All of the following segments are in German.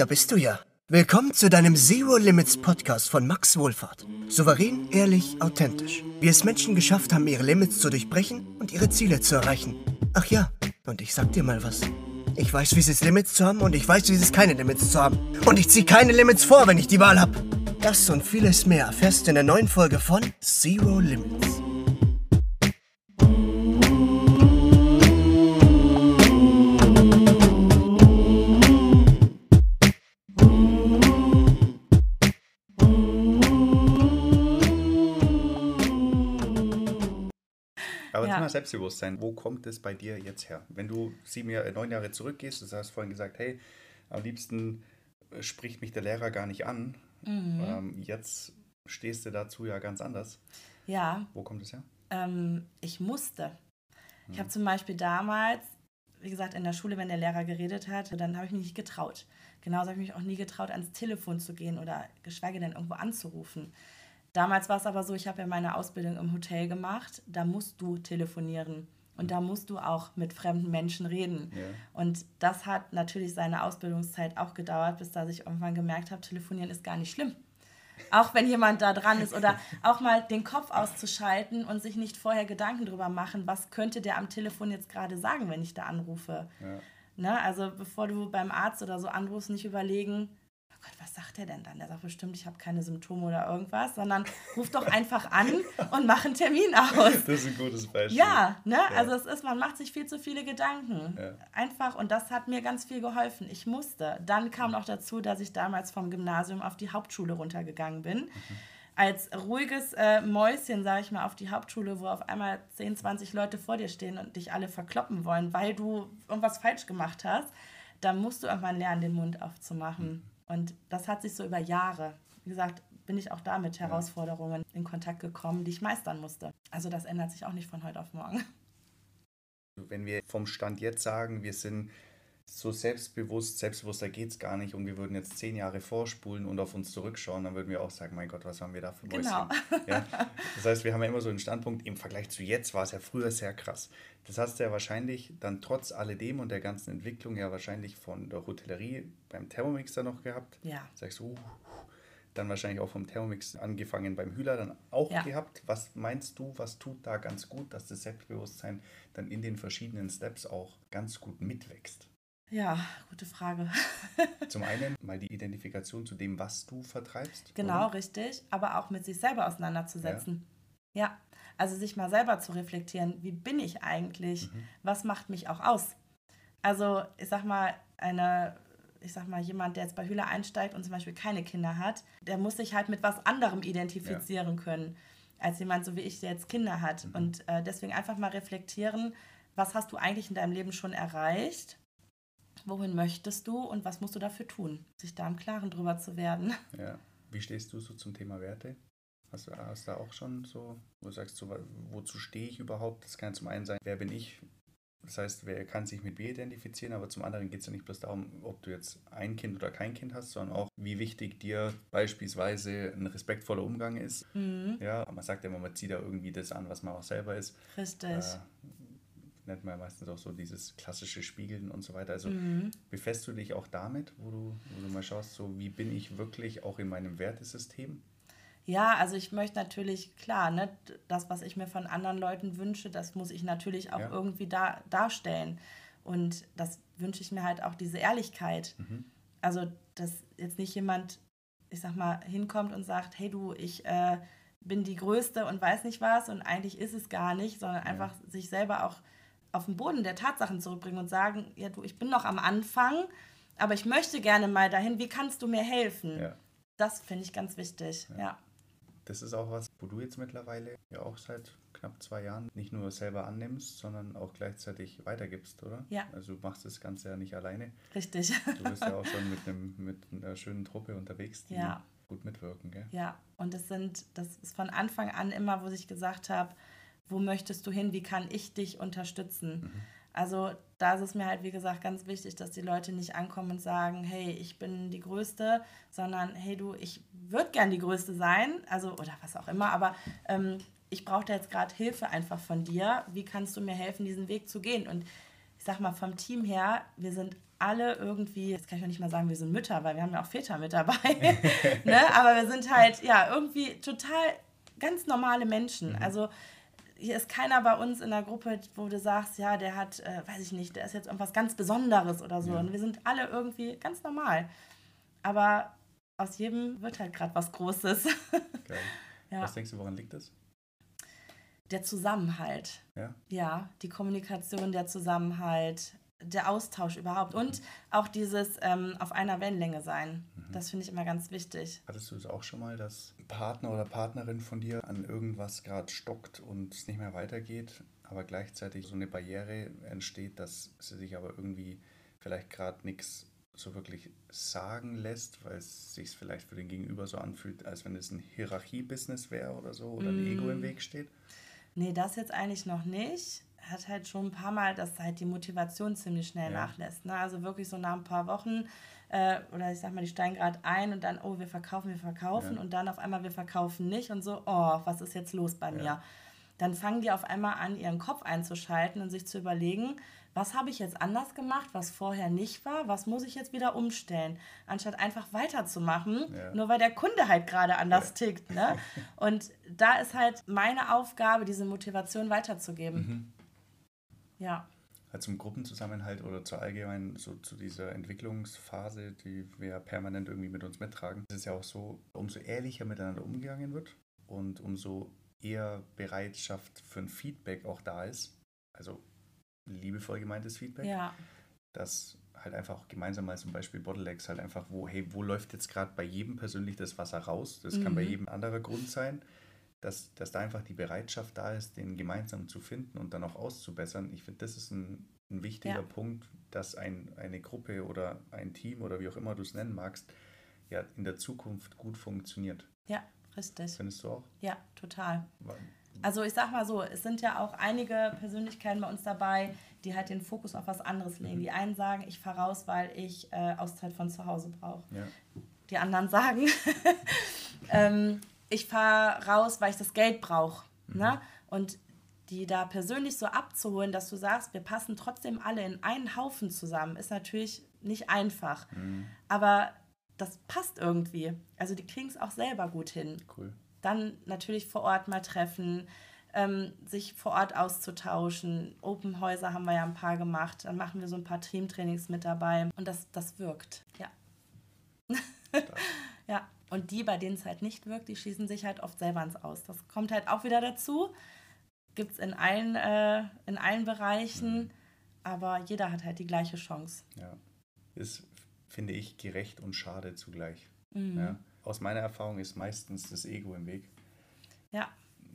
da bist du ja. Willkommen zu deinem Zero Limits Podcast von Max Wohlfahrt. Souverän, ehrlich, authentisch. Wie es Menschen geschafft haben, ihre Limits zu durchbrechen und ihre Ziele zu erreichen. Ach ja, und ich sag dir mal was. Ich weiß, wie es ist, Limits zu haben und ich weiß, wie es ist, keine Limits zu haben. Und ich ziehe keine Limits vor, wenn ich die Wahl habe. Das und vieles mehr erfährst du in der neuen Folge von Zero Limits. Selbstbewusstsein, wo kommt es bei dir jetzt her? Wenn du sieben Jahre, neun Jahre zurückgehst, du hast vorhin gesagt, hey, am liebsten äh, spricht mich der Lehrer gar nicht an. Mhm. Ähm, jetzt stehst du dazu ja ganz anders. Ja. Wo kommt es her? Ähm, ich musste. Ich habe mhm. zum Beispiel damals, wie gesagt, in der Schule, wenn der Lehrer geredet hat, dann habe ich mich nicht getraut. Genauso habe ich mich auch nie getraut, ans Telefon zu gehen oder geschweige denn irgendwo anzurufen. Damals war es aber so, ich habe ja meine Ausbildung im Hotel gemacht, da musst du telefonieren. Und da musst du auch mit fremden Menschen reden. Ja. Und das hat natürlich seine Ausbildungszeit auch gedauert, bis da ich irgendwann gemerkt habe, telefonieren ist gar nicht schlimm. Auch wenn jemand da dran ist oder auch mal den Kopf auszuschalten und sich nicht vorher Gedanken drüber machen, was könnte der am Telefon jetzt gerade sagen, wenn ich da anrufe. Ja. Ne? Also bevor du beim Arzt oder so anrufst, nicht überlegen, Gott, was sagt der denn dann? Der sagt bestimmt, ich habe keine Symptome oder irgendwas, sondern ruf doch einfach an und mach einen Termin aus. Das ist ein gutes Beispiel. Ja, ne? Ja. also es ist, man macht sich viel zu viele Gedanken. Ja. Einfach, und das hat mir ganz viel geholfen. Ich musste. Dann kam noch dazu, dass ich damals vom Gymnasium auf die Hauptschule runtergegangen bin. Mhm. Als ruhiges äh, Mäuschen, sage ich mal, auf die Hauptschule, wo auf einmal 10, 20 Leute vor dir stehen und dich alle verkloppen wollen, weil du irgendwas falsch gemacht hast, dann musst du irgendwann lernen, den Mund aufzumachen. Mhm. Und das hat sich so über Jahre, wie gesagt, bin ich auch da mit Herausforderungen in Kontakt gekommen, die ich meistern musste. Also das ändert sich auch nicht von heute auf morgen. Wenn wir vom Stand jetzt sagen, wir sind so selbstbewusst, selbstbewusster geht es gar nicht und wir würden jetzt zehn Jahre vorspulen und auf uns zurückschauen, dann würden wir auch sagen, mein Gott, was haben wir da für Mäuschen? Genau. Ja? Das heißt, wir haben ja immer so einen Standpunkt, im Vergleich zu jetzt war es ja früher sehr krass. Das hast du ja wahrscheinlich dann trotz alledem und der ganzen Entwicklung ja wahrscheinlich von der Hotellerie beim Thermomixer noch gehabt. Ja. Sagst du, uh, dann wahrscheinlich auch vom Thermomix angefangen beim Hühler dann auch ja. gehabt. Was meinst du, was tut da ganz gut, dass das Selbstbewusstsein dann in den verschiedenen Steps auch ganz gut mitwächst? Ja, gute Frage. Zum einen mal die Identifikation zu dem, was du vertreibst. Genau, oder? richtig. Aber auch mit sich selber auseinanderzusetzen. Ja. ja. Also sich mal selber zu reflektieren, wie bin ich eigentlich? Mhm. Was macht mich auch aus? Also, ich sag mal, eine, ich sag mal, jemand, der jetzt bei Hühler einsteigt und zum Beispiel keine Kinder hat, der muss sich halt mit was anderem identifizieren ja. können, als jemand, so wie ich, der jetzt Kinder hat. Mhm. Und äh, deswegen einfach mal reflektieren, was hast du eigentlich in deinem Leben schon erreicht? Wohin möchtest du und was musst du dafür tun, sich da im Klaren drüber zu werden. Ja. Wie stehst du so zum Thema Werte? Hast du hast da auch schon so, wo du sagst, so, wozu stehe ich überhaupt? Das kann zum einen sein, wer bin ich? Das heißt, wer kann sich mit mir identifizieren, aber zum anderen geht es ja nicht bloß darum, ob du jetzt ein Kind oder kein Kind hast, sondern auch, wie wichtig dir beispielsweise ein respektvoller Umgang ist. Mhm. Ja, man sagt ja immer, man zieht da irgendwie das an, was man auch selber ist. Richtig. Äh, nennt man ja meistens auch so dieses klassische Spiegeln und so weiter. Also mhm. befässt du dich auch damit, wo du, wo du mal schaust, so wie bin ich wirklich auch in meinem Wertesystem? Ja, also ich möchte natürlich, klar, ne, das, was ich mir von anderen Leuten wünsche, das muss ich natürlich auch ja. irgendwie da, darstellen. Und das wünsche ich mir halt auch diese Ehrlichkeit. Mhm. Also, dass jetzt nicht jemand, ich sag mal, hinkommt und sagt, hey du, ich äh, bin die Größte und weiß nicht was und eigentlich ist es gar nicht, sondern einfach ja. sich selber auch auf den Boden der Tatsachen zurückbringen und sagen, ja du, ich bin noch am Anfang, aber ich möchte gerne mal dahin, wie kannst du mir helfen? Ja. Das finde ich ganz wichtig, ja. ja. Das ist auch was, wo du jetzt mittlerweile ja auch seit knapp zwei Jahren nicht nur selber annimmst, sondern auch gleichzeitig weitergibst, oder? Ja. Also du machst das Ganze ja nicht alleine. Richtig. Du bist ja auch schon mit, einem, mit einer schönen Truppe unterwegs, die ja. gut mitwirken, gell? Ja, und das sind, das ist von Anfang an immer, wo ich gesagt habe, wo möchtest du hin, wie kann ich dich unterstützen. Mhm. Also da ist es mir halt, wie gesagt, ganz wichtig, dass die Leute nicht ankommen und sagen, hey, ich bin die Größte, sondern hey du, ich würde gern die Größte sein, also oder was auch immer, aber ähm, ich brauche da jetzt gerade Hilfe einfach von dir. Wie kannst du mir helfen, diesen Weg zu gehen? Und ich sag mal, vom Team her, wir sind alle irgendwie, jetzt kann ich noch nicht mal sagen, wir sind Mütter, weil wir haben ja auch Väter mit dabei, ne? aber wir sind halt, ja, irgendwie total ganz normale Menschen. Mhm. Also hier ist keiner bei uns in der Gruppe, wo du sagst, ja, der hat, äh, weiß ich nicht, der ist jetzt irgendwas ganz Besonderes oder so. Ja. Und wir sind alle irgendwie ganz normal. Aber aus jedem wird halt gerade was Großes. Geil. Ja. Was denkst du, woran liegt das? Der Zusammenhalt. Ja. Ja, die Kommunikation, der Zusammenhalt, der Austausch überhaupt und auch dieses ähm, auf einer Wellenlänge sein. Mhm. Das finde ich immer ganz wichtig. Hattest du es auch schon mal, dass Partner oder Partnerin von dir an irgendwas gerade stockt und es nicht mehr weitergeht, aber gleichzeitig so eine Barriere entsteht, dass sie sich aber irgendwie vielleicht gerade nichts so wirklich sagen lässt, weil es sich vielleicht für den Gegenüber so anfühlt, als wenn es ein Hierarchie-Business wäre oder so oder ein mm. Ego im Weg steht? Nee, das jetzt eigentlich noch nicht hat halt schon ein paar Mal, dass halt die Motivation ziemlich schnell ja. nachlässt. Ne? Also wirklich so nach ein paar Wochen äh, oder ich sag mal, die steigen gerade ein und dann, oh, wir verkaufen, wir verkaufen ja. und dann auf einmal, wir verkaufen nicht und so, oh, was ist jetzt los bei mir? Ja. Dann fangen die auf einmal an, ihren Kopf einzuschalten und sich zu überlegen, was habe ich jetzt anders gemacht, was vorher nicht war, was muss ich jetzt wieder umstellen, anstatt einfach weiterzumachen, ja. nur weil der Kunde halt gerade anders tickt. Ne? Und da ist halt meine Aufgabe, diese Motivation weiterzugeben. Mhm. Ja. Halt zum Gruppenzusammenhalt oder zur allgemeinen, so zu dieser Entwicklungsphase, die wir permanent irgendwie mit uns mittragen, ist es ja auch so, umso ehrlicher miteinander umgegangen wird und umso eher Bereitschaft für ein Feedback auch da ist, also liebevoll gemeintes Feedback, ja. dass halt einfach auch gemeinsam mal zum Beispiel Bottlenecks halt einfach, wo, hey, wo läuft jetzt gerade bei jedem persönlich das Wasser raus? Das mhm. kann bei mhm. jedem anderer Grund sein dass, dass da einfach die Bereitschaft da ist, den gemeinsam zu finden und dann auch auszubessern. Ich finde, das ist ein, ein wichtiger ja. Punkt, dass ein, eine Gruppe oder ein Team oder wie auch immer du es nennen magst, ja in der Zukunft gut funktioniert. Ja, richtig. Findest du auch? Ja, total. Also ich sag mal so, es sind ja auch einige Persönlichkeiten bei uns dabei, die halt den Fokus auf was anderes legen. Mhm. Die einen sagen, ich fahre raus, weil ich äh, Auszeit von zu Hause brauche. Ja. Die anderen sagen, ähm, ich fahre raus, weil ich das Geld brauche. Mhm. Ne? Und die da persönlich so abzuholen, dass du sagst, wir passen trotzdem alle in einen Haufen zusammen, ist natürlich nicht einfach. Mhm. Aber das passt irgendwie. Also die kriegen es auch selber gut hin. Cool. Dann natürlich vor Ort mal treffen, ähm, sich vor Ort auszutauschen. Open Häuser haben wir ja ein paar gemacht. Dann machen wir so ein paar Teamtrainings mit dabei. Und das, das wirkt, ja. ja. Und die, bei denen es halt nicht wirkt, die schießen sich halt oft selber ins Aus. Das kommt halt auch wieder dazu. Gibt es in, allen, äh, in allen Bereichen, mhm. aber jeder hat halt die gleiche Chance. Ja, ist, finde ich, gerecht und schade zugleich. Mhm. Ja. Aus meiner Erfahrung ist meistens das Ego im Weg. Ja.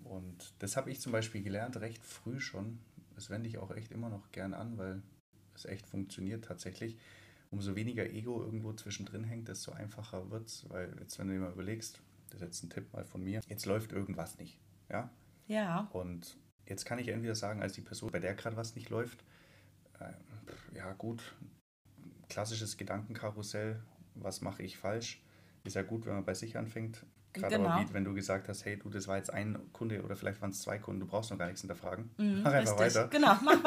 Und das habe ich zum Beispiel gelernt, recht früh schon. Das wende ich auch echt immer noch gern an, weil es echt funktioniert tatsächlich umso weniger Ego irgendwo zwischendrin hängt, desto einfacher wird es. Weil jetzt, wenn du dir mal überlegst, das ist jetzt ein Tipp mal von mir, jetzt läuft irgendwas nicht. Ja? Ja. Und jetzt kann ich entweder sagen, als die Person, bei der gerade was nicht läuft, äh, ja gut, klassisches Gedankenkarussell, was mache ich falsch? Ist ja gut, wenn man bei sich anfängt. Gerade genau. aber wie, wenn du gesagt hast, hey du, das war jetzt ein Kunde oder vielleicht waren es zwei Kunden, du brauchst noch gar nichts hinterfragen. Mhm, mach einfach richtig. weiter. Genau, mach,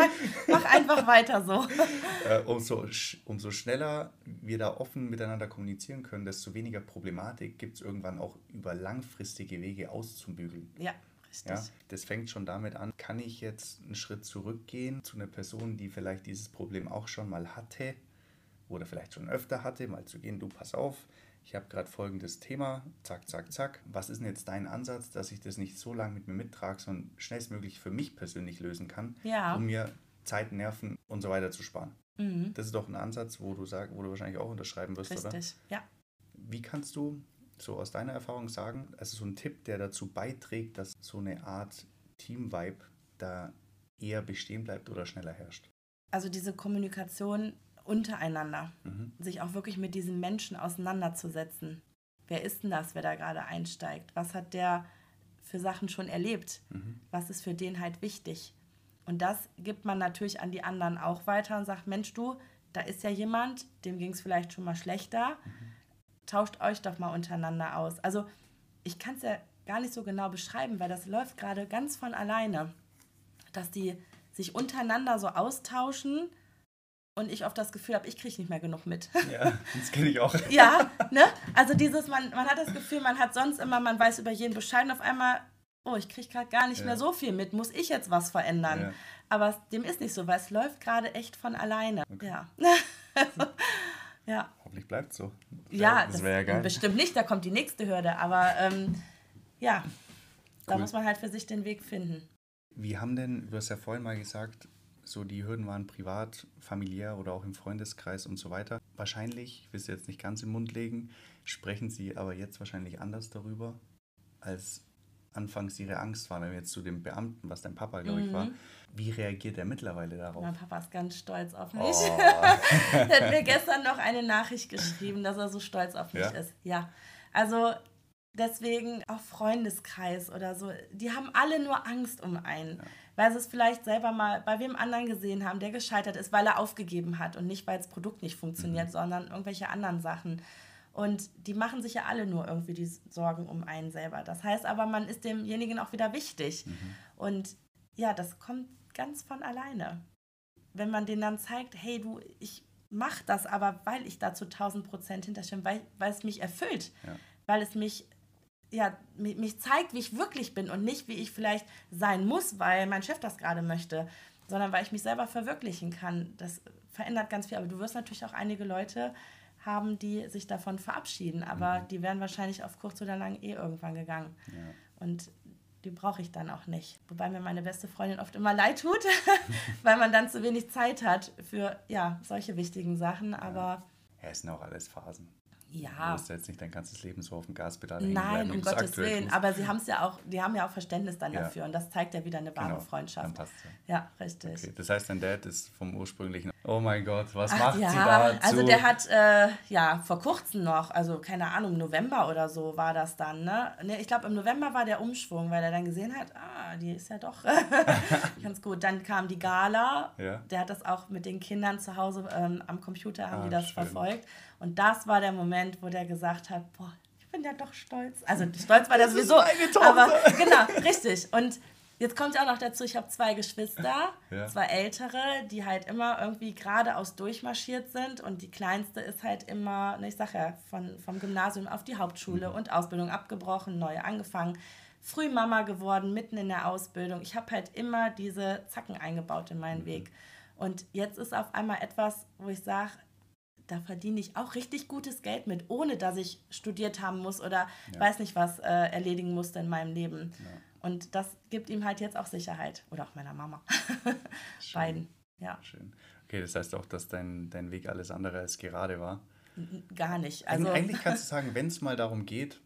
mach einfach weiter so. äh, umso, umso schneller wir da offen miteinander kommunizieren können, desto weniger Problematik gibt es irgendwann auch über langfristige Wege auszubügeln. Ja. Richtig. Ja, das fängt schon damit an, kann ich jetzt einen Schritt zurückgehen zu einer Person, die vielleicht dieses Problem auch schon mal hatte oder vielleicht schon öfter hatte, mal zu gehen, du pass auf, ich habe gerade folgendes Thema, zack, zack, zack. Was ist denn jetzt dein Ansatz, dass ich das nicht so lange mit mir mittrage, sondern schnellstmöglich für mich persönlich lösen kann, ja. um mir Zeit, Nerven und so weiter zu sparen? Mhm. Das ist doch ein Ansatz, wo du sag, wo du wahrscheinlich auch unterschreiben wirst, Richtig. oder? Richtig, ja. Wie kannst du so aus deiner Erfahrung sagen, also so ein Tipp, der dazu beiträgt, dass so eine Art Team-Vibe da eher bestehen bleibt oder schneller herrscht? Also diese Kommunikation untereinander. Mhm. Sich auch wirklich mit diesem Menschen auseinanderzusetzen. Wer ist denn das, wer da gerade einsteigt? Was hat der für Sachen schon erlebt? Mhm. Was ist für den halt wichtig? Und das gibt man natürlich an die anderen auch weiter und sagt, Mensch, du, da ist ja jemand, dem ging es vielleicht schon mal schlechter. Mhm. Tauscht euch doch mal untereinander aus. Also ich kann es ja gar nicht so genau beschreiben, weil das läuft gerade ganz von alleine, dass die sich untereinander so austauschen und ich oft das Gefühl habe, ich kriege nicht mehr genug mit. Ja, das kenne ich auch. ja, ne? Also dieses, man, man hat das Gefühl, man hat sonst immer, man weiß über jeden Bescheid und auf einmal, oh, ich kriege gerade gar nicht ja. mehr so viel mit, muss ich jetzt was verändern? Ja. Aber dem ist nicht so, weil es läuft gerade echt von alleine. Okay. Ja. also, ja. Hoffentlich bleibt es so. Ja, das, das wäre ja geil. Bestimmt nicht, da kommt die nächste Hürde, aber ähm, ja, cool. da muss man halt für sich den Weg finden. Wie haben denn, du hast ja vorhin mal gesagt, so die Hürden waren privat, familiär oder auch im Freundeskreis und so weiter. Wahrscheinlich, ich will es jetzt nicht ganz im Mund legen, sprechen sie aber jetzt wahrscheinlich anders darüber, als anfangs ihre Angst war, wenn wir jetzt zu dem Beamten, was dein Papa, glaube ich, war. Mhm. Wie reagiert er mittlerweile darauf? Mein Papa ist ganz stolz auf mich. Oh. er hat mir gestern noch eine Nachricht geschrieben, dass er so stolz auf mich ja? ist. Ja. Also deswegen auch Freundeskreis oder so, die haben alle nur Angst um einen. Ja weil sie es vielleicht selber mal bei wem anderen gesehen haben, der gescheitert ist, weil er aufgegeben hat und nicht, weil das Produkt nicht funktioniert, mhm. sondern irgendwelche anderen Sachen. Und die machen sich ja alle nur irgendwie die Sorgen um einen selber. Das heißt aber, man ist demjenigen auch wieder wichtig. Mhm. Und ja, das kommt ganz von alleine. Wenn man denen dann zeigt, hey du, ich mache das aber, weil ich da zu 1000 Prozent hinterstehe, weil, weil es mich erfüllt, ja. weil es mich ja, mich zeigt, wie ich wirklich bin und nicht, wie ich vielleicht sein muss, weil mein Chef das gerade möchte, sondern weil ich mich selber verwirklichen kann. Das verändert ganz viel. Aber du wirst natürlich auch einige Leute haben, die sich davon verabschieden, aber mhm. die werden wahrscheinlich auf kurz oder lang eh irgendwann gegangen. Ja. Und die brauche ich dann auch nicht. Wobei mir meine beste Freundin oft immer leid tut, weil man dann zu wenig Zeit hat für ja, solche wichtigen Sachen. Aber ja, es sind auch alles Phasen. Ja. Du musst jetzt nicht dein ganzes Leben so auf dem Gaspedal hängen Nein, um Gottes Willen. Aber sie haben es ja auch, die haben ja auch Verständnis dann ja. dafür und das zeigt ja wieder eine wahre genau, Freundschaft. Ja. ja, richtig. Okay. Das heißt, dein Dad ist vom ursprünglichen. Oh mein Gott, was Ach, macht ja. sie da? Also der hat äh, ja vor kurzem noch, also keine Ahnung, November oder so war das dann. Ne? ne ich glaube im November war der Umschwung, weil er dann gesehen hat, ah, die ist ja doch ganz gut. Dann kam die Gala. Ja. Der hat das auch mit den Kindern zu Hause ähm, am Computer haben ah, die das schön. verfolgt. Und das war der Moment, wo der gesagt hat, boah, ich bin ja doch stolz. Also stolz war der sowieso. Aber genau, richtig. Und jetzt kommt ja auch noch dazu, ich habe zwei Geschwister, ja. zwei ältere, die halt immer irgendwie geradeaus durchmarschiert sind. Und die kleinste ist halt immer, ne, ich sag ja, von, vom Gymnasium auf die Hauptschule mhm. und Ausbildung abgebrochen, neue angefangen. Früh Mama geworden, mitten in der Ausbildung. Ich habe halt immer diese Zacken eingebaut in meinen mhm. Weg. Und jetzt ist auf einmal etwas, wo ich sage, da verdiene ich auch richtig gutes Geld mit, ohne dass ich studiert haben muss oder ja. weiß nicht was äh, erledigen musste in meinem Leben. Ja. Und das gibt ihm halt jetzt auch Sicherheit. Oder auch meiner Mama. Beiden. Ja. Schön. Okay, das heißt auch, dass dein, dein Weg alles andere als gerade war. Gar nicht. Also Eigentlich kannst du sagen, wenn es mal darum geht,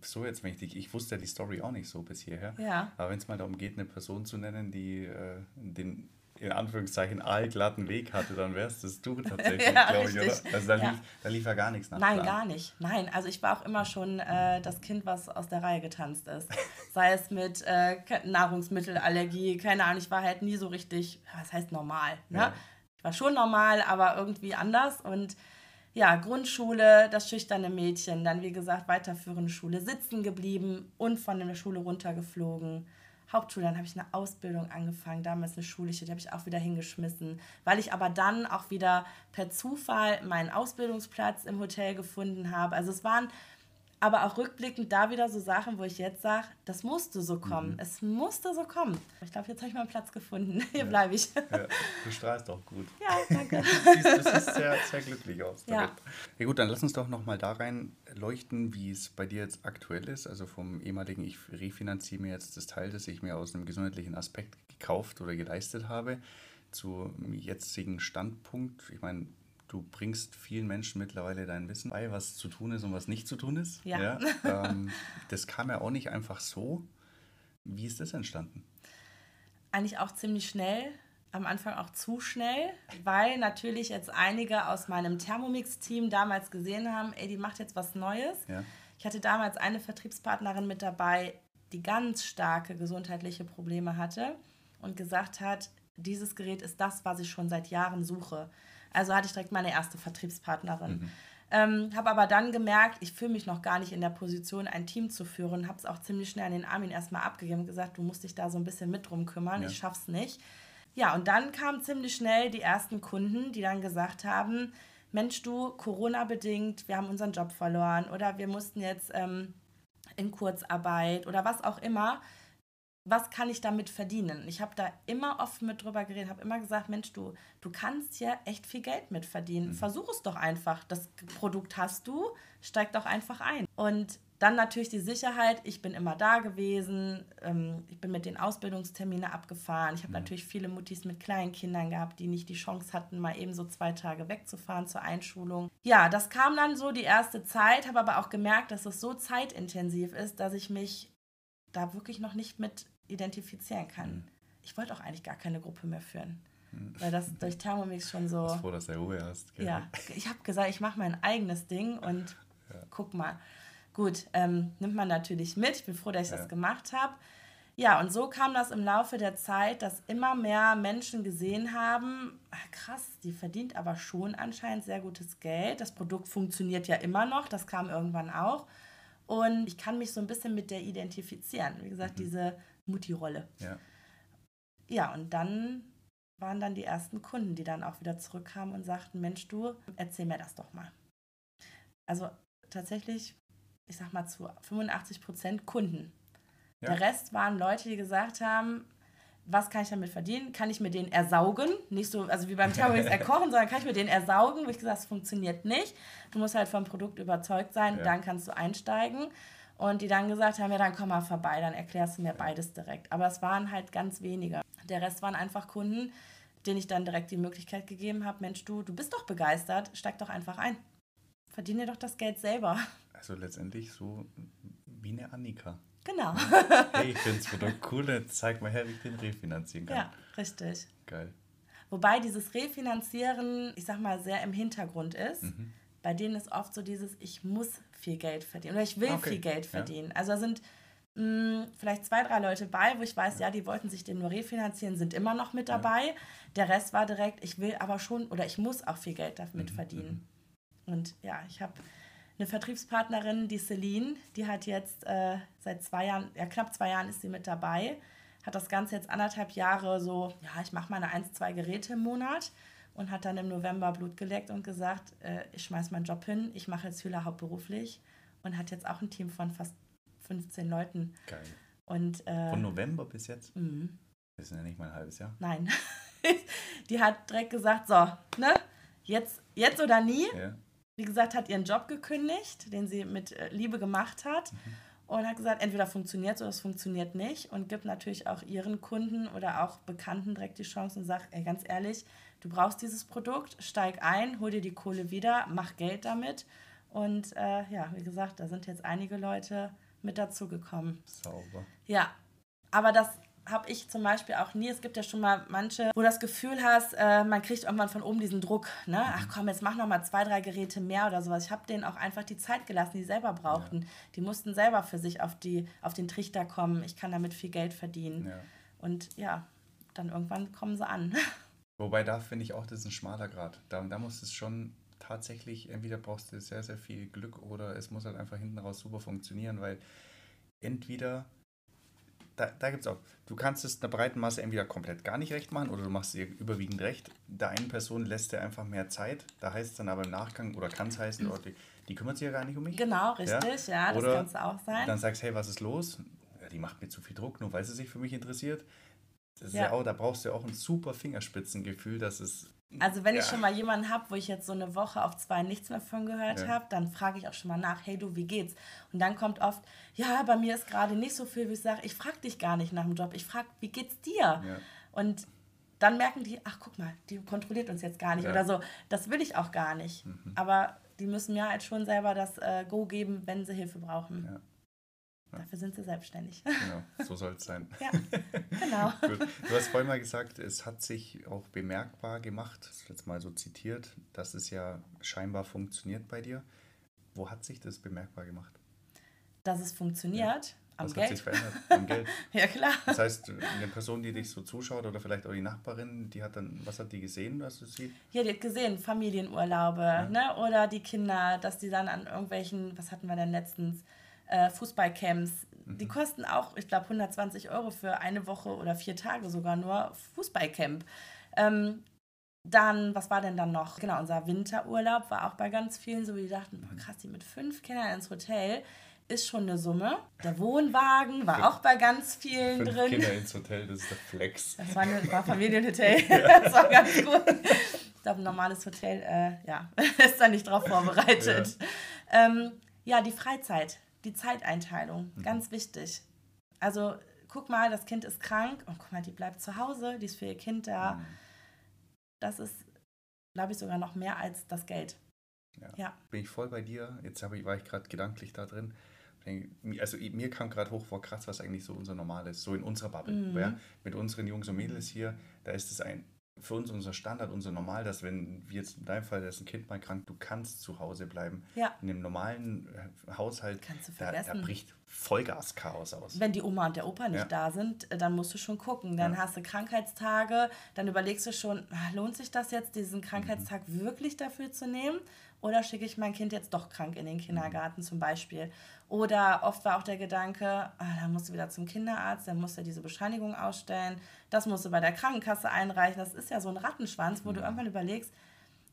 so jetzt mächtig, ich wusste ja die Story auch nicht so bis hierher, ja. aber wenn es mal darum geht, eine Person zu nennen, die äh, den in Anführungszeichen allglatten Weg hatte, dann wärst es du tatsächlich, ja, glaube ich, oder? Also da, ja. lief, da lief ja gar nichts nach. Nein, Plan. gar nicht. Nein, also ich war auch immer schon äh, das Kind, was aus der Reihe getanzt ist. Sei es mit äh, Nahrungsmittelallergie, keine Ahnung, ich war halt nie so richtig, was heißt normal, ne? Ja. Ich war schon normal, aber irgendwie anders und ja, Grundschule, das schüchterne Mädchen, dann wie gesagt weiterführende Schule, sitzen geblieben und von der Schule runtergeflogen Hauptschule, dann habe ich eine Ausbildung angefangen, damals eine schulische, die habe ich auch wieder hingeschmissen, weil ich aber dann auch wieder per Zufall meinen Ausbildungsplatz im Hotel gefunden habe. Also es waren aber auch rückblickend da wieder so Sachen, wo ich jetzt sage, das musste so kommen. Mhm. Es musste so kommen. Ich glaube, jetzt habe ich meinen Platz gefunden. Hier ja. bleibe ich. Ja, du strahlst auch gut. Ja, danke. du siehst, du siehst sehr, sehr glücklich aus. Damit. Ja. ja gut, dann lass uns doch nochmal da rein leuchten, wie es bei dir jetzt aktuell ist. Also vom ehemaligen, ich refinanziere mir jetzt das Teil, das ich mir aus einem gesundheitlichen Aspekt gekauft oder geleistet habe, zum jetzigen Standpunkt. Ich meine, du bringst vielen Menschen mittlerweile dein Wissen bei, was zu tun ist und was nicht zu tun ist. Ja. ja ähm, das kam ja auch nicht einfach so. Wie ist das entstanden? Eigentlich auch ziemlich schnell. Am Anfang auch zu schnell, weil natürlich jetzt einige aus meinem Thermomix-Team damals gesehen haben, ey, die macht jetzt was Neues. Ja. Ich hatte damals eine Vertriebspartnerin mit dabei, die ganz starke gesundheitliche Probleme hatte und gesagt hat, dieses Gerät ist das, was ich schon seit Jahren suche. Also hatte ich direkt meine erste Vertriebspartnerin. Mhm. Ähm, habe aber dann gemerkt, ich fühle mich noch gar nicht in der Position, ein Team zu führen. Habe es auch ziemlich schnell an den Armin erstmal abgegeben und gesagt, du musst dich da so ein bisschen mit drum kümmern, ja. ich schaff's nicht. Ja, und dann kamen ziemlich schnell die ersten Kunden, die dann gesagt haben, Mensch, du, Corona-bedingt, wir haben unseren Job verloren oder wir mussten jetzt ähm, in Kurzarbeit oder was auch immer. Was kann ich damit verdienen? Ich habe da immer oft mit drüber geredet, habe immer gesagt, Mensch, du, du kannst hier echt viel Geld mit verdienen. Mhm. Versuch es doch einfach. Das Produkt hast du, steig doch einfach ein. Und dann natürlich die Sicherheit, ich bin immer da gewesen, ähm, ich bin mit den Ausbildungstermine abgefahren. Ich habe mhm. natürlich viele Muttis mit kleinen Kindern gehabt, die nicht die Chance hatten, mal eben so zwei Tage wegzufahren zur Einschulung. Ja, das kam dann so die erste Zeit, habe aber auch gemerkt, dass es so zeitintensiv ist, dass ich mich da wirklich noch nicht mit identifizieren kann. Mhm. Ich wollte auch eigentlich gar keine Gruppe mehr führen. Mhm. Weil das durch Thermomix schon so. Ich froh, dass du Ruhe hast. Gell? Ja, ich habe gesagt, ich mache mein eigenes Ding und ja. guck mal. Gut, ähm, nimmt man natürlich mit. Ich bin froh, dass ich ja. das gemacht habe. Ja, und so kam das im Laufe der Zeit, dass immer mehr Menschen gesehen haben, ach, krass, die verdient aber schon anscheinend sehr gutes Geld. Das Produkt funktioniert ja immer noch, das kam irgendwann auch. Und ich kann mich so ein bisschen mit der identifizieren. Wie gesagt, mhm. diese Mutti-Rolle. Ja. ja, und dann waren dann die ersten Kunden, die dann auch wieder zurückkamen und sagten, Mensch, du, erzähl mir das doch mal. Also tatsächlich ich sag mal, zu 85 Prozent Kunden. Ja. Der Rest waren Leute, die gesagt haben, was kann ich damit verdienen? Kann ich mir den ersaugen? Nicht so, also wie beim Thermomix erkochen, sondern kann ich mir den ersaugen? Wo ich gesagt, das funktioniert nicht. Du musst halt vom Produkt überzeugt sein, ja. dann kannst du einsteigen. Und die dann gesagt haben, ja, dann komm mal vorbei, dann erklärst du mir beides direkt. Aber es waren halt ganz wenige. Der Rest waren einfach Kunden, denen ich dann direkt die Möglichkeit gegeben habe, Mensch, du, du bist doch begeistert, steig doch einfach ein. Verdiene doch das Geld selber. Also letztendlich so wie eine Annika. Genau. hey, ich finde das Produkt cool, zeig mal her, wie ich den refinanzieren kann. Ja, richtig. Geil. Wobei dieses Refinanzieren, ich sag mal, sehr im Hintergrund ist. Mhm. Bei denen ist oft so dieses, ich muss viel Geld verdienen oder ich will okay. viel Geld verdienen. Ja. Also da sind mh, hm, vielleicht zwei, drei Leute bei, wo ich weiß, ja. ja, die wollten sich den nur refinanzieren, sind immer noch mit dabei. Ja. Der Rest war direkt, ich will aber schon oder ich muss auch viel Geld damit mhm. verdienen. Mhm. Und ja, ich habe eine Vertriebspartnerin, die Celine, die hat jetzt äh, seit zwei Jahren, ja knapp zwei Jahren ist sie mit dabei, hat das Ganze jetzt anderthalb Jahre so, ja, ich mache meine eins, zwei Geräte im Monat und hat dann im November Blut geleckt und gesagt, äh, ich schmeiß meinen Job hin, ich mache jetzt Hühler hauptberuflich und hat jetzt auch ein Team von fast 15 Leuten. Geil. Und, äh, von November bis jetzt? Mhm. Das ist ja nicht mal ein halbes Jahr. Nein. die hat direkt gesagt, so, ne, jetzt, jetzt oder nie. Ja wie gesagt, hat ihren Job gekündigt, den sie mit äh, Liebe gemacht hat. Mhm. Und hat gesagt, entweder funktioniert es oder es funktioniert nicht. Und gibt natürlich auch ihren Kunden oder auch Bekannten direkt die Chance und sagt, ey, ganz ehrlich, du brauchst dieses Produkt, steig ein, hol dir die Kohle wieder, mach Geld damit. Und äh, ja, wie gesagt, da sind jetzt einige Leute mit dazugekommen. Sauber. Ja, aber das habe ich zum Beispiel auch nie. Es gibt ja schon mal manche, wo das Gefühl hast, äh, man kriegt irgendwann von oben diesen Druck. Ne? Mhm. Ach komm, jetzt mach noch mal zwei, drei Geräte mehr oder sowas. Ich habe denen auch einfach die Zeit gelassen, die selber brauchten. Ja. Die mussten selber für sich auf, die, auf den Trichter kommen. Ich kann damit viel Geld verdienen. Ja. Und ja, dann irgendwann kommen sie an. Wobei da finde ich auch, das ist ein schmaler Grad. Da, da muss es schon tatsächlich, entweder brauchst du sehr, sehr viel Glück oder es muss halt einfach hinten raus super funktionieren, weil entweder da, da gibt es auch, du kannst es einer breiten Masse entweder komplett gar nicht recht machen oder du machst ihr überwiegend recht. Der einen Person lässt dir einfach mehr Zeit. Da heißt es dann aber im Nachgang oder kann es heißen, oh, die, die, kümmert sich ja gar nicht um mich. Genau, richtig, ja, ja das kann es auch sein. Dann sagst du, hey, was ist los? Ja, die macht mir zu viel Druck, nur weil sie sich für mich interessiert. Das ja. ja auch, da brauchst du ja auch ein super Fingerspitzengefühl, dass es also wenn ja. ich schon mal jemanden habe, wo ich jetzt so eine Woche auf zwei nichts mehr von gehört ja. habe, dann frage ich auch schon mal nach, hey du, wie geht's? Und dann kommt oft, ja, bei mir ist gerade nicht so viel, wie ich sage, ich frage dich gar nicht nach dem Job, ich frage, wie geht's dir? Ja. Und dann merken die, ach guck mal, die kontrolliert uns jetzt gar nicht oder so. Das will ich auch gar nicht. Mhm. Aber die müssen mir halt schon selber das äh, Go geben, wenn sie Hilfe brauchen. Dafür sind sie selbstständig. Genau, so soll es sein. ja, genau. du hast vorhin mal gesagt, es hat sich auch bemerkbar gemacht, das jetzt mal so zitiert, dass es ja scheinbar funktioniert bei dir. Wo hat sich das bemerkbar gemacht? Dass es funktioniert? Ja. Am Was Geld. hat sich verändert? Am Geld. ja, klar. Das heißt, eine Person, die dich so zuschaut oder vielleicht auch die Nachbarin, die hat dann, was hat die gesehen, was du siehst? Ja, die hat gesehen, Familienurlaube, ja. ne? Oder die Kinder, dass die dann an irgendwelchen, was hatten wir denn letztens, äh, Fußballcamps Mhm. Die kosten auch, ich glaube, 120 Euro für eine Woche oder vier Tage sogar nur Fußballcamp. Ähm, dann, was war denn dann noch? Genau, unser Winterurlaub war auch bei ganz vielen so, wie die dachten, boah, krass, die mit fünf Kindern ins Hotel ist schon eine Summe. Der Wohnwagen war auch bei ganz vielen Fünf drin. Kinder ins Hotel, das ist der Flex. Das war, ein war Familienhotel. das war ganz gut. Ich glaube, ein normales Hotel, äh, ja, ist da nicht drauf vorbereitet. Ja. Ähm, ja, die Freizeit, die Zeiteinteilung, mhm. ganz wichtig. Also guck mal, das Kind ist krank und guck mal, die bleibt zu Hause, die ist für ihr Kind da. Mhm. Das ist, glaube ich, sogar noch mehr als das Geld. Ja. ja. Bin ich voll bei dir. Jetzt ich, war ich gerade gedanklich da drin also mir kam gerade hoch vor, krass, was eigentlich so unser Normales, so in unserer Bubble. Mhm. Ja? Mit unseren Jungs und Mädels hier, da ist es ein, für uns unser Standard, unser Normal, dass wenn, wie jetzt in deinem Fall, da ist ein Kind mal krank, du kannst zu Hause bleiben. Ja. In einem normalen äh, Haushalt, da, da, bricht Vollgas-Chaos aus. Wenn die Oma und der Opa nicht ja. da sind, äh, dann musst du schon gucken. Dann ja. hast du Krankheitstage, dann überlegst du schon, ah, lohnt sich das jetzt, diesen Krankheitstag mhm. wirklich dafür zu nehmen? Oder schicke ich mein Kind jetzt doch krank in den Kindergarten zum Beispiel? Oder oft war auch der Gedanke, ah, da musst du wieder zum Kinderarzt, dann musst du diese Bescheinigung ausstellen, das musst du bei der Krankenkasse einreichen. Das ist ja so ein Rattenschwanz, wo mhm. du irgendwann überlegst,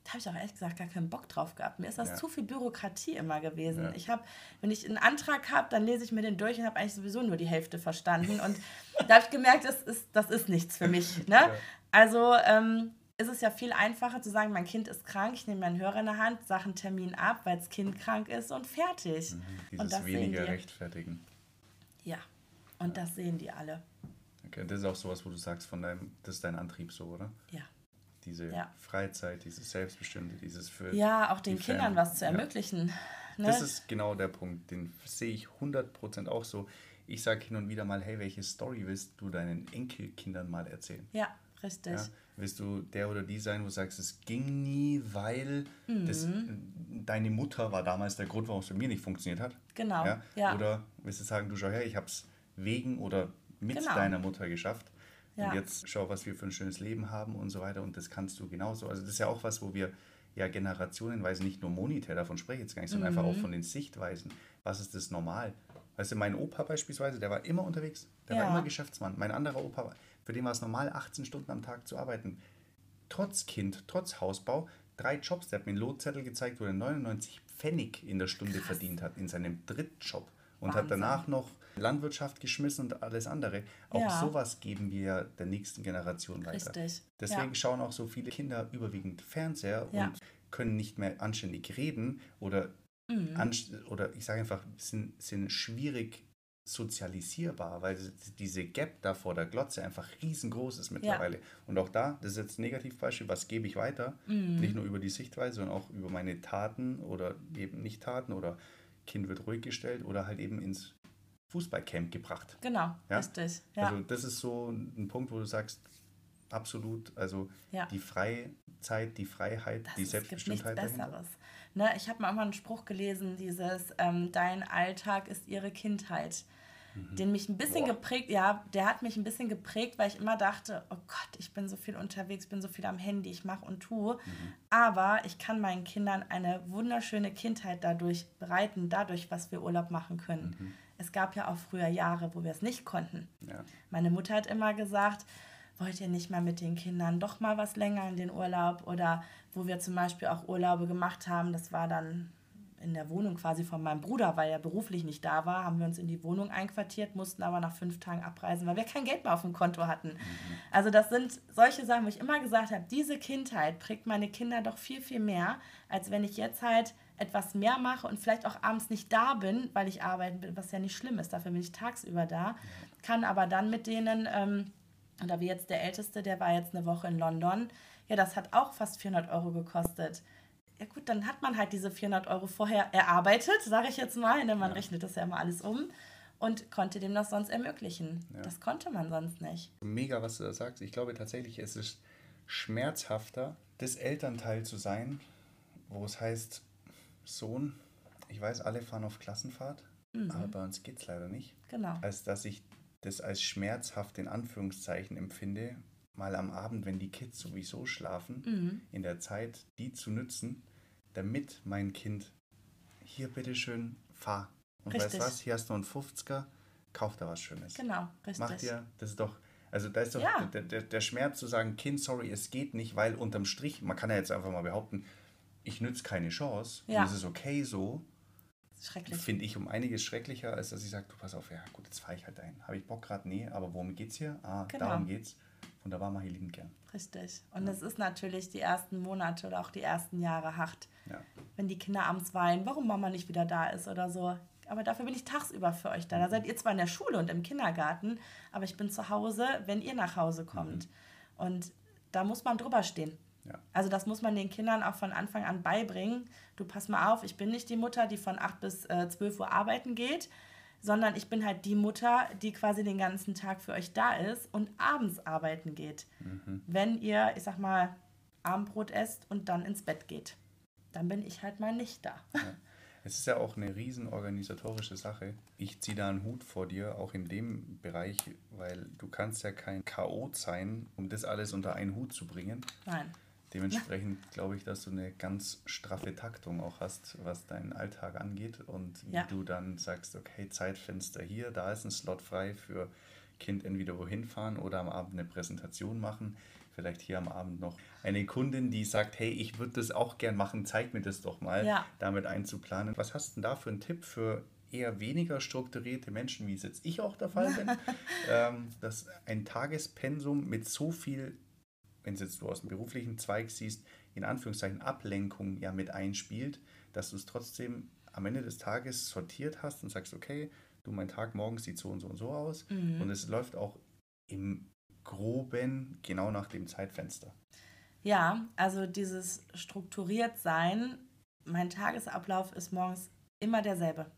da habe ich auch ehrlich gesagt gar keinen Bock drauf gehabt. Mir ist das ja. zu viel Bürokratie immer gewesen. Ja. Ich habe, wenn ich einen Antrag habe, dann lese ich mir den durch und habe eigentlich sowieso nur die Hälfte verstanden. Und da habe ich gemerkt, das ist, das ist nichts für mich. Ne? Ja. Also ähm, ist es ja viel einfacher zu sagen, mein Kind ist krank, ich nehme meinen Hörer in der Hand, sage einen Termin ab, weil das Kind krank ist und fertig. Mhm, dieses und das weniger rechtfertigen. Ja, und ja. das sehen die alle. Okay, das ist auch sowas, wo du sagst, von deinem, das ist dein Antrieb so, oder? Ja. Diese ja. Freizeit, dieses Selbstbestimmte, dieses für. Ja, auch den Kindern was zu ermöglichen. Ja. Ne? Das ist genau der Punkt, den sehe ich 100% auch so. Ich sage hin und wieder mal, hey, welche Story willst du deinen Enkelkindern mal erzählen? Ja, richtig. Willst du der oder die sein, wo du sagst, es ging nie, weil mhm. das, deine Mutter war damals der Grund, warum es bei mir nicht funktioniert hat? Genau. Ja? ja. Oder willst du sagen, du schau her, ich habe es wegen oder mit genau. deiner Mutter geschafft. Ja. Und jetzt schau, was wir für ein schönes Leben haben und so weiter. Und das kannst du genauso. Also das ist ja auch was, wo wir ja generationenweise nicht nur monetär davon sprechen, jetzt gar nicht, sondern mhm. einfach auch von den Sichtweisen. Was ist das normal? Weißt du, mein Opa beispielsweise, der war immer unterwegs. Der ja. war immer Geschäftsmann. Mein anderer Opa war für den war es normal, 18 Stunden am Tag zu arbeiten. Trotz Kind, trotz Hausbau, drei Jobs. Der hat mir einen Lotzettel gezeigt, wo er 99 Pfennig in der Stunde Krass. verdient hat, in seinem Drittjob. Und Wahnsinn. hat danach noch Landwirtschaft geschmissen und alles andere. Auch ja. sowas geben wir der nächsten Generation weiter. Richtig. Deswegen ja. schauen auch so viele Kinder überwiegend Fernseher ja. und können nicht mehr anständig reden oder, mhm. oder ich sage einfach, sind, sind schwierig sozialisierbar, weil diese Gap da vor der Glotze einfach riesengroß ist mittlerweile. Ja. Und auch da, das ist jetzt ein Negativbeispiel, was gebe ich weiter? Mhm. Nicht nur über die Sichtweise, sondern auch über meine Taten oder eben nicht Taten oder Kind wird ruhig gestellt oder halt eben ins Fußballcamp gebracht. Genau, ja? richtig. Ja. Also das ist so ein Punkt, wo du sagst, absolut, also ja. die Freizeit, die Freiheit, das die Selbstbestimmtheit. Es gibt nichts Besseres. Ne, ich habe mal irgendwann einen Spruch gelesen, dieses ähm, Dein Alltag ist ihre Kindheit. Mhm. Den mich ein bisschen Boah. geprägt, ja, der hat mich ein bisschen geprägt, weil ich immer dachte, oh Gott, ich bin so viel unterwegs, bin so viel am Handy, ich mache und tue. Mhm. Aber ich kann meinen Kindern eine wunderschöne Kindheit dadurch bereiten, dadurch, was wir Urlaub machen können. Mhm. Es gab ja auch früher Jahre, wo wir es nicht konnten. Ja. Meine Mutter hat immer gesagt, wollt ihr nicht mal mit den Kindern doch mal was länger in den Urlaub? Oder wo wir zum Beispiel auch Urlaube gemacht haben, das war dann in der Wohnung quasi von meinem Bruder, weil er beruflich nicht da war, haben wir uns in die Wohnung einquartiert, mussten aber nach fünf Tagen abreisen, weil wir kein Geld mehr auf dem Konto hatten. Mhm. Also das sind solche Sachen, wo ich immer gesagt habe, diese Kindheit prägt meine Kinder doch viel, viel mehr, als wenn ich jetzt halt etwas mehr mache und vielleicht auch abends nicht da bin, weil ich arbeiten bin, was ja nicht schlimm ist, dafür bin ich tagsüber da, kann aber dann mit denen... Ähm, oder wie jetzt der Älteste, der war jetzt eine Woche in London. Ja, das hat auch fast 400 Euro gekostet. Ja gut, dann hat man halt diese 400 Euro vorher erarbeitet, sage ich jetzt mal, denn ne, man ja. rechnet das ja immer alles um und konnte dem das sonst ermöglichen. Ja. Das konnte man sonst nicht. Mega, was du da sagst. Ich glaube tatsächlich, es ist schmerzhafter, das Elternteil zu sein, wo es heißt, Sohn, ich weiß, alle fahren auf Klassenfahrt, mhm. aber bei uns geht es leider nicht. Genau. Als dass ich das als schmerzhaft in Anführungszeichen empfinde, mal am Abend, wenn die Kids sowieso schlafen, mhm. in der Zeit die zu nützen, damit mein Kind hier bitteschön fahr. Und Richtig. weißt was, hier hast du einen 50er, kauf da was Schönes. Genau, richtig. Mach dir, das ist doch, also da ist doch ja. der, der, der Schmerz zu sagen, Kind, sorry, es geht nicht, weil unterm Strich, man kann ja jetzt einfach mal behaupten, ich nütze keine Chance ja. und es ist okay so. Schrecklich. Finde ich um einiges schrecklicher, als dass ich sage, du pass auf, ja gut, jetzt fahre ich halt dahin. Habe ich Bock gerade? Nee, aber worum geht's hier? Ah, genau. darum geht's. Wunderbar, mache ich liebend gern. Richtig. Und es ja. ist natürlich die ersten Monate oder auch die ersten Jahre hart. Ja. Wenn die Kinder abends weinen, warum Mama nicht wieder da ist oder so. Aber dafür bin ich tagsüber für euch da. Da seid ihr zwar in der Schule und im Kindergarten, aber ich bin zu Hause, wenn ihr nach Hause kommt. Mhm. Und da muss man drüber stehen. Ja. Also das muss man den Kindern auch von Anfang an beibringen. Du pass mal auf, ich bin nicht die Mutter, die von 8 bis äh, 12 Uhr arbeiten geht, sondern ich bin halt die Mutter, die quasi den ganzen Tag für euch da ist und abends arbeiten geht. Mhm. Wenn ihr, ich sag mal, Abendbrot esst und dann ins Bett geht. Dann bin ich halt mal nicht da. Ja. Es ist ja auch eine riesen organisatorische Sache. Ich ziehe da einen Hut vor dir, auch in dem Bereich, weil du kannst ja kein Chaot sein, um das alles unter einen Hut zu bringen. Nein. Dementsprechend glaube ich, dass du eine ganz straffe Taktung auch hast, was deinen Alltag angeht und wie ja. du dann sagst, okay, Zeitfenster hier, da ist ein Slot frei für Kind entweder wohin fahren oder am Abend eine Präsentation machen. Vielleicht hier am Abend noch eine Kundin, die sagt, hey, ich würde das auch gern machen, zeig mir das doch mal, ja. damit einzuplanen. Was hast du denn da für einen Tipp für eher weniger strukturierte Menschen, wie es jetzt ich auch der Fall bin, ähm, dass ein Tagespensum mit so viel wenn es jetzt du aus dem beruflichen Zweig siehst, in Anführungszeichen Ablenkung ja mit einspielt, dass du es trotzdem am Ende des Tages sortiert hast und sagst, okay, du, mein Tag morgens sieht so und so und so aus mhm. und es läuft auch im groben genau nach dem Zeitfenster. Ja, also dieses strukturiert sein, mein Tagesablauf ist morgens immer derselbe.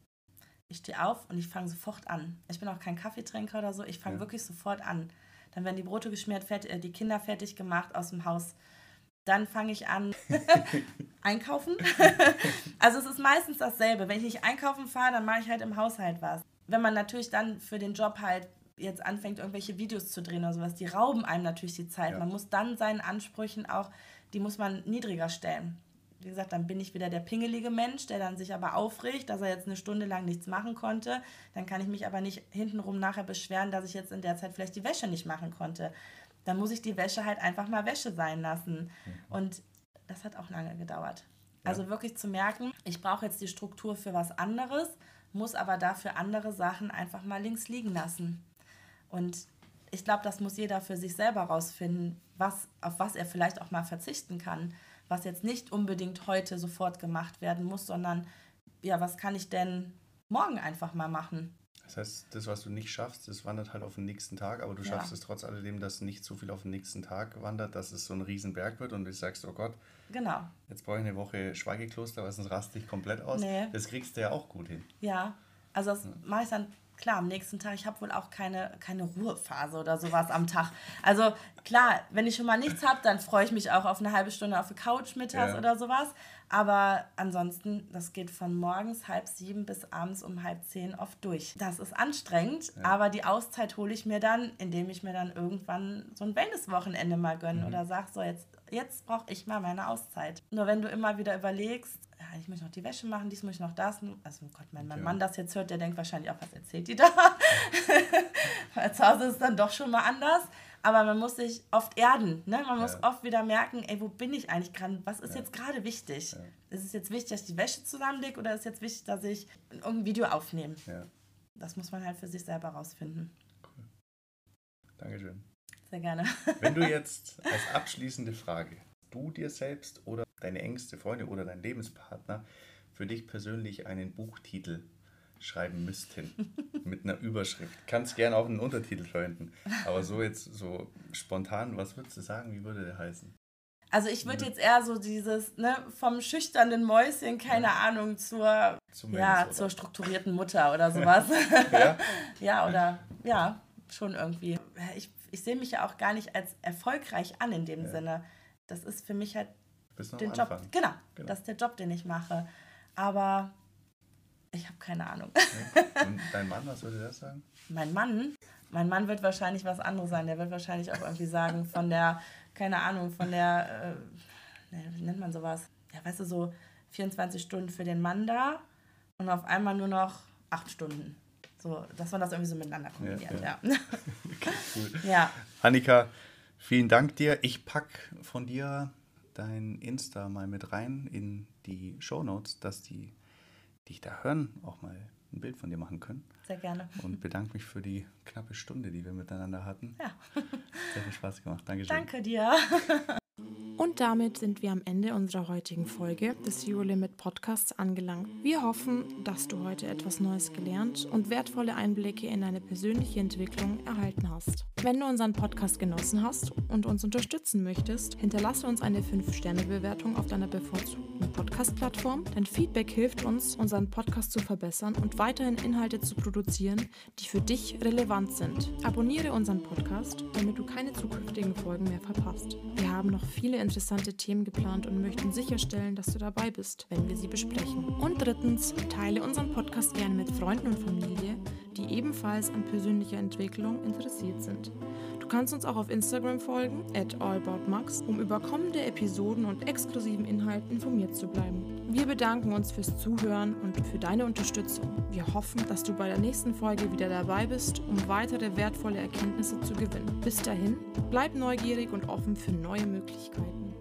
Ich stehe auf und ich fange sofort an. Ich bin auch kein Kaffeetrinker oder so, ich fange ja. wirklich sofort an. Dann werden die Brote geschmiert, fertig, äh, die Kinder fertig gemacht aus dem Haus. Dann fange ich an einkaufen. also es ist meistens dasselbe. Wenn ich nicht einkaufen fahre, dann mache ich halt im Haushalt was. Wenn man natürlich dann für den Job halt jetzt anfängt, irgendwelche Videos zu drehen oder sowas, die rauben einem natürlich die Zeit. Ja. Man muss dann seinen Ansprüchen auch, die muss man niedriger stellen wie gesagt, dann bin ich wieder der pingelige Mensch, der dann sich aber aufregt, dass er jetzt eine Stunde lang nichts machen konnte. Dann kann ich mich aber nicht hintenrum nachher beschweren, dass ich jetzt in der Zeit vielleicht die Wäsche nicht machen konnte. Dann muss ich die Wäsche halt einfach mal Wäsche sein lassen. Mhm. Und das hat auch lange gedauert. Also wirklich zu merken, ich brauche jetzt die Struktur für was anderes, muss aber dafür andere Sachen einfach mal links liegen lassen. Und ich glaube, das muss jeder für sich selber rausfinden, was, auf was er vielleicht auch mal verzichten kann was jetzt nicht unbedingt heute sofort gemacht werden muss, sondern ja, was kann ich denn morgen einfach mal machen? Das heißt, das, was du nicht schaffst, das wandert halt auf den nächsten Tag, aber du ja. schaffst es trotz alledem, dass nicht so viel auf den nächsten Tag wandert, dass es so ein Riesenberg wird und du sagst, oh Gott, genau. jetzt brauche ich eine Woche Schweigekloster, weil sonst raste ich komplett aus. Nee. Das kriegst du ja auch gut hin. Ja, also das ja. mache ich dann klar, am nächsten Tag, ich habe wohl auch keine, keine Ruhephase oder sowas am Tag. Also klar, wenn ich schon mal nichts habe, dann freue ich mich auch auf eine halbe Stunde auf der Couch mittags ja. oder sowas. Aber ansonsten, das geht von morgens halb sieben bis abends um halb zehn oft durch. Das ist anstrengend, ja. aber die Auszeit hole ich mir dann, indem ich mir dann irgendwann so ein Wellness-Wochenende mal gönne mhm. oder sage, so jetzt, jetzt brauche ich mal meine Auszeit. Nur wenn du immer wieder überlegst, ja, ich muss noch die Wäsche machen, dies muss ich noch das. Also Gott, wenn mein okay. Mann das jetzt hört, der denkt wahrscheinlich auch, was erzählt die da? Weil zu Hause ist es dann doch schon mal anders. Aber man muss sich oft erden. Ne? Man muss ja. oft wieder merken, ey, wo bin ich eigentlich gerade? Was ist ja. jetzt gerade wichtig? Ja. Ist es jetzt wichtig, dass ich die Wäsche zusammenlege oder ist es jetzt wichtig, dass ich irgendein Video aufnehme? Das muss man halt für sich selber rausfinden. Cool. Dankeschön. Sehr gerne. Wenn du jetzt als abschließende Frage, du dir selbst oder deine engste Freunde oder dein Lebenspartner für dich persönlich einen Buchtitel schreiben müssten mit einer Überschrift. Kannst gerne auch einen Untertitel verwenden, aber so jetzt so spontan, was würdest du sagen, wie würde der heißen? Also ich würde jetzt eher so dieses, ne, vom schüchternen Mäuschen, keine ja. Ahnung, zur, ja, zur strukturierten Mutter oder sowas. ja? ja, oder ja, schon irgendwie. Ich, ich sehe mich ja auch gar nicht als erfolgreich an in dem ja. Sinne. Das ist für mich halt den Job. Genau, genau, das ist der Job, den ich mache. Aber ich habe keine Ahnung. Und dein Mann, was würde der sagen? Mein Mann? Mein Mann wird wahrscheinlich was anderes sein. Der wird wahrscheinlich auch irgendwie sagen, von der, keine Ahnung, von der, äh, wie nennt man sowas? Ja, weißt du, so 24 Stunden für den Mann da und auf einmal nur noch 8 Stunden. So, dass man das irgendwie so miteinander kombiniert, ja. ja. okay, cool. ja. Annika, vielen Dank dir. Ich packe von dir dein Insta mal mit rein in die Show Notes, dass die, die dich da hören, auch mal ein Bild von dir machen können. Sehr gerne. Und bedanke mich für die knappe Stunde, die wir miteinander hatten. Ja. Sehr viel Spaß gemacht. Dankeschön. Danke dir. Und damit sind wir am Ende unserer heutigen Folge des Zero Limit Podcasts angelangt. Wir hoffen, dass du heute etwas Neues gelernt und wertvolle Einblicke in deine persönliche Entwicklung erhalten hast. Wenn du unseren Podcast genossen hast und uns unterstützen möchtest, hinterlasse uns eine 5-Sterne-Bewertung auf deiner bevorzugten Podcast-Plattform. Dein Feedback hilft uns, unseren Podcast zu verbessern und weiterhin Inhalte zu produzieren, die für dich relevant sind. Abonniere unseren Podcast, damit du keine zukünftigen Folgen mehr verpasst. Wir haben noch viele interessante Themen geplant und möchten sicherstellen, dass du dabei bist, wenn wir sie besprechen. Und drittens, teile unseren Podcast gerne mit Freunden und Familie, die ebenfalls an persönlicher Entwicklung interessiert sind. Du kannst uns auch auf Instagram folgen, at allaboutmax, um über kommende Episoden und exklusiven Inhalten informiert zu bleiben. Wir bedanken uns fürs Zuhören und für deine Unterstützung. Wir hoffen, dass du bei der nächsten Folge wieder dabei bist, um weitere wertvolle Erkenntnisse zu gewinnen. Bis dahin, bleib neugierig und offen für neue Möglichkeiten.